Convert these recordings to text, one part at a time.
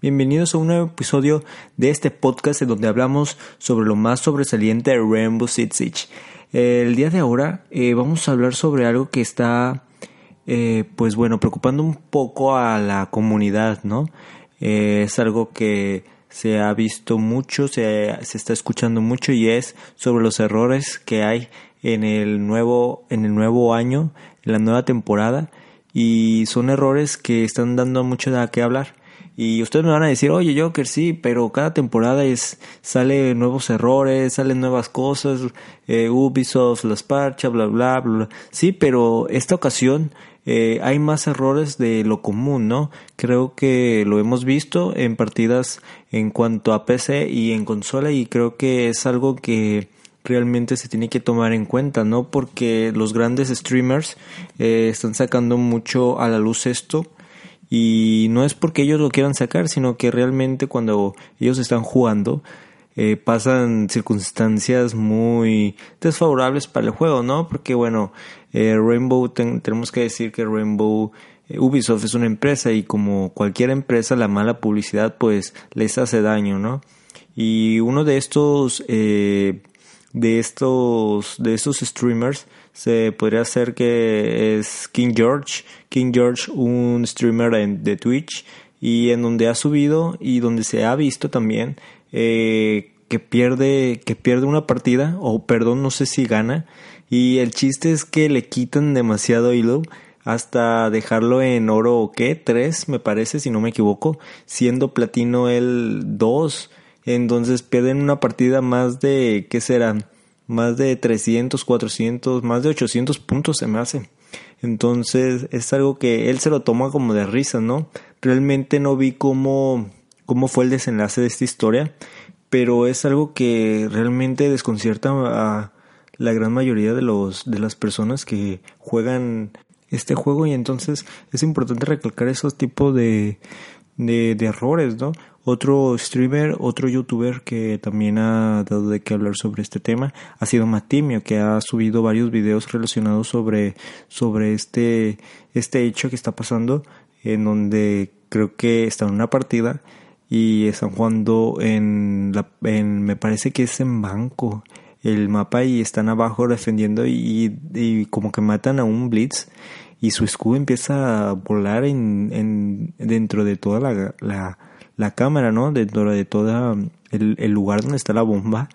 Bienvenidos a un nuevo episodio de este podcast en donde hablamos sobre lo más sobresaliente de Rainbow Six Siege. El día de ahora eh, vamos a hablar sobre algo que está, eh, pues bueno, preocupando un poco a la comunidad, ¿no? Eh, es algo que se ha visto mucho, se, se está escuchando mucho y es sobre los errores que hay en el nuevo, en el nuevo año, en la nueva temporada y son errores que están dando mucho de qué hablar. Y ustedes me van a decir, oye Joker, sí, pero cada temporada es sale nuevos errores, salen nuevas cosas, eh, Ubisoft las parcha, bla, bla, bla, Sí, pero esta ocasión eh, hay más errores de lo común, ¿no? Creo que lo hemos visto en partidas en cuanto a PC y en consola y creo que es algo que realmente se tiene que tomar en cuenta, ¿no? Porque los grandes streamers eh, están sacando mucho a la luz esto y no es porque ellos lo quieran sacar, sino que realmente cuando ellos están jugando eh, pasan circunstancias muy desfavorables para el juego, ¿no? Porque bueno, eh, Rainbow, tenemos que decir que Rainbow eh, Ubisoft es una empresa y como cualquier empresa la mala publicidad pues les hace daño, ¿no? Y uno de estos de estos de estos streamers se podría hacer que es King George. King George, un streamer de Twitch y en donde ha subido y donde se ha visto también eh, que pierde que pierde una partida o perdón no sé si gana. Y el chiste es que le quitan demasiado hilo hasta dejarlo en oro o qué 3 me parece si no me equivoco siendo platino el 2 entonces pierden una partida más de qué serán más de 300, 400, más de 800 puntos se me hace. Entonces es algo que él se lo toma como de risa, ¿no? Realmente no vi cómo, cómo fue el desenlace de esta historia, pero es algo que realmente desconcierta a la gran mayoría de, los, de las personas que juegan este juego y entonces es importante recalcar esos tipos de, de, de errores, ¿no? Otro streamer, otro youtuber que también ha dado de qué hablar sobre este tema ha sido Matimio, que ha subido varios videos relacionados sobre, sobre este, este hecho que está pasando, en donde creo que está en una partida y están jugando en, la, en me parece que es en banco el mapa y están abajo defendiendo y, y como que matan a un blitz y su escudo empieza a volar en, en dentro de toda la, la la cámara, ¿no? Dentro de todo el, el, lugar donde está la bomba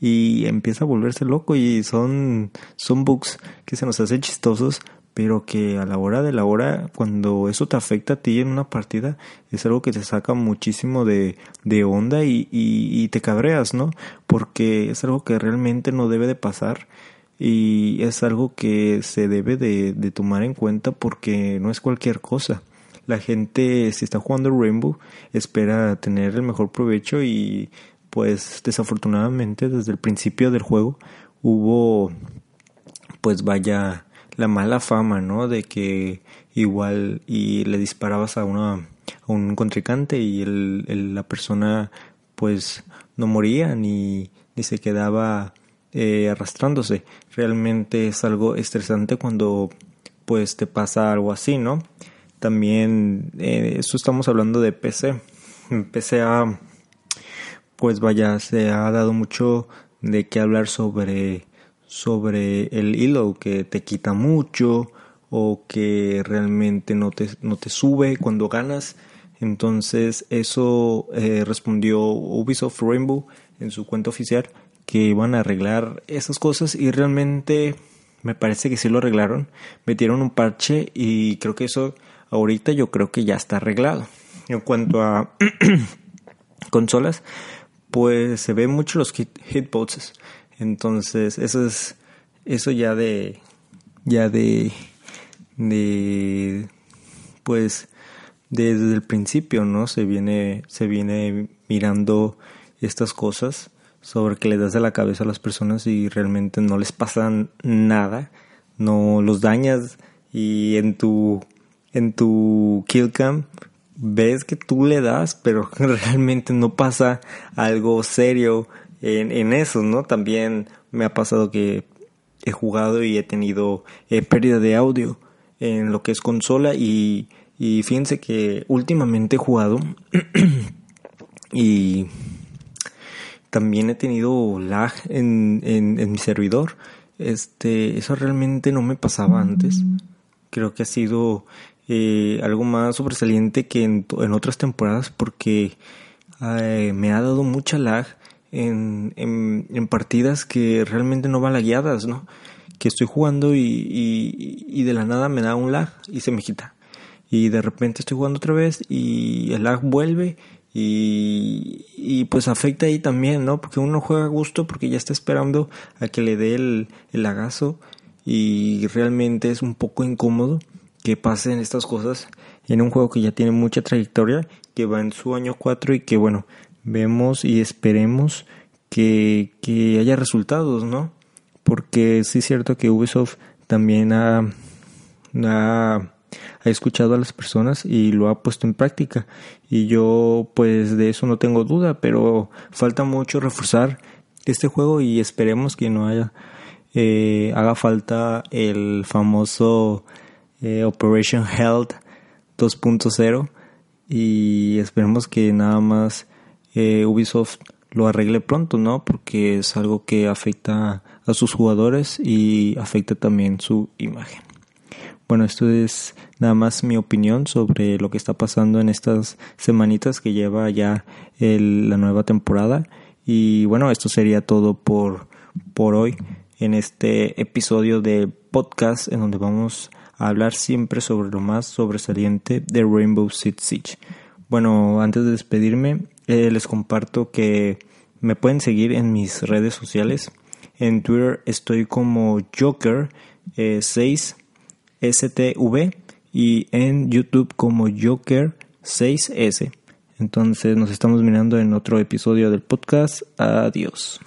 y empieza a volverse loco y son, son bugs que se nos hacen chistosos, pero que a la hora de la hora, cuando eso te afecta a ti en una partida, es algo que te saca muchísimo de, de onda y, y, y te cabreas, ¿no? Porque es algo que realmente no debe de pasar y es algo que se debe de, tomar en cuenta porque no es cualquier cosa. La gente si está jugando Rainbow espera tener el mejor provecho y pues desafortunadamente desde el principio del juego hubo pues vaya la mala fama no de que igual y le disparabas a una a un contrincante y el, la persona pues no moría ni, ni se quedaba eh, arrastrándose realmente es algo estresante cuando pues te pasa algo así no también, eh, eso estamos hablando de PC. En PC ha, pues vaya, se ha dado mucho de qué hablar sobre, sobre el hilo que te quita mucho o que realmente no te, no te sube cuando ganas. Entonces eso eh, respondió Ubisoft Rainbow en su cuenta oficial que iban a arreglar esas cosas y realmente me parece que sí lo arreglaron. Metieron un parche y creo que eso ahorita yo creo que ya está arreglado. En cuanto a consolas, pues se ven mucho los hit, hitboxes. Entonces, eso es eso ya de ya de de pues desde el principio, ¿no? Se viene, se viene mirando estas cosas sobre que le das de la cabeza a las personas y realmente no les pasa nada, no los dañas y en tu en tu kill cam ves que tú le das, pero realmente no pasa algo serio en, en eso, ¿no? También me ha pasado que he jugado y he tenido eh, pérdida de audio en lo que es consola y, y fíjense que últimamente he jugado y también he tenido lag en, en, mi servidor. Este, eso realmente no me pasaba antes. Creo que ha sido eh, algo más sobresaliente que en, en otras temporadas porque eh, me ha dado mucha lag en, en, partidas que realmente no van lagueadas, ¿no? Que estoy jugando y, y, y, de la nada me da un lag y se me quita. Y de repente estoy jugando otra vez y el lag vuelve y, y pues afecta ahí también, ¿no? Porque uno juega a gusto porque ya está esperando a que le dé el, el y realmente es un poco incómodo que pasen estas cosas en un juego que ya tiene mucha trayectoria, que va en su año 4 y que bueno, vemos y esperemos que, que haya resultados, ¿no? Porque sí es cierto que Ubisoft también ha, ha ha escuchado a las personas y lo ha puesto en práctica. Y yo pues de eso no tengo duda, pero falta mucho reforzar este juego y esperemos que no haya eh, haga falta el famoso eh, Operation Health 2.0 y esperemos que nada más eh, Ubisoft lo arregle pronto, ¿no? Porque es algo que afecta a sus jugadores y afecta también su imagen. Bueno, esto es nada más mi opinión sobre lo que está pasando en estas semanitas que lleva ya la nueva temporada. Y bueno, esto sería todo por, por hoy en este episodio de podcast en donde vamos a hablar siempre sobre lo más sobresaliente de Rainbow Six Siege. Bueno, antes de despedirme, eh, les comparto que me pueden seguir en mis redes sociales. En Twitter estoy como Joker 6 eh, STV y en YouTube como Joker 6S. Entonces nos estamos mirando en otro episodio del podcast. Adiós.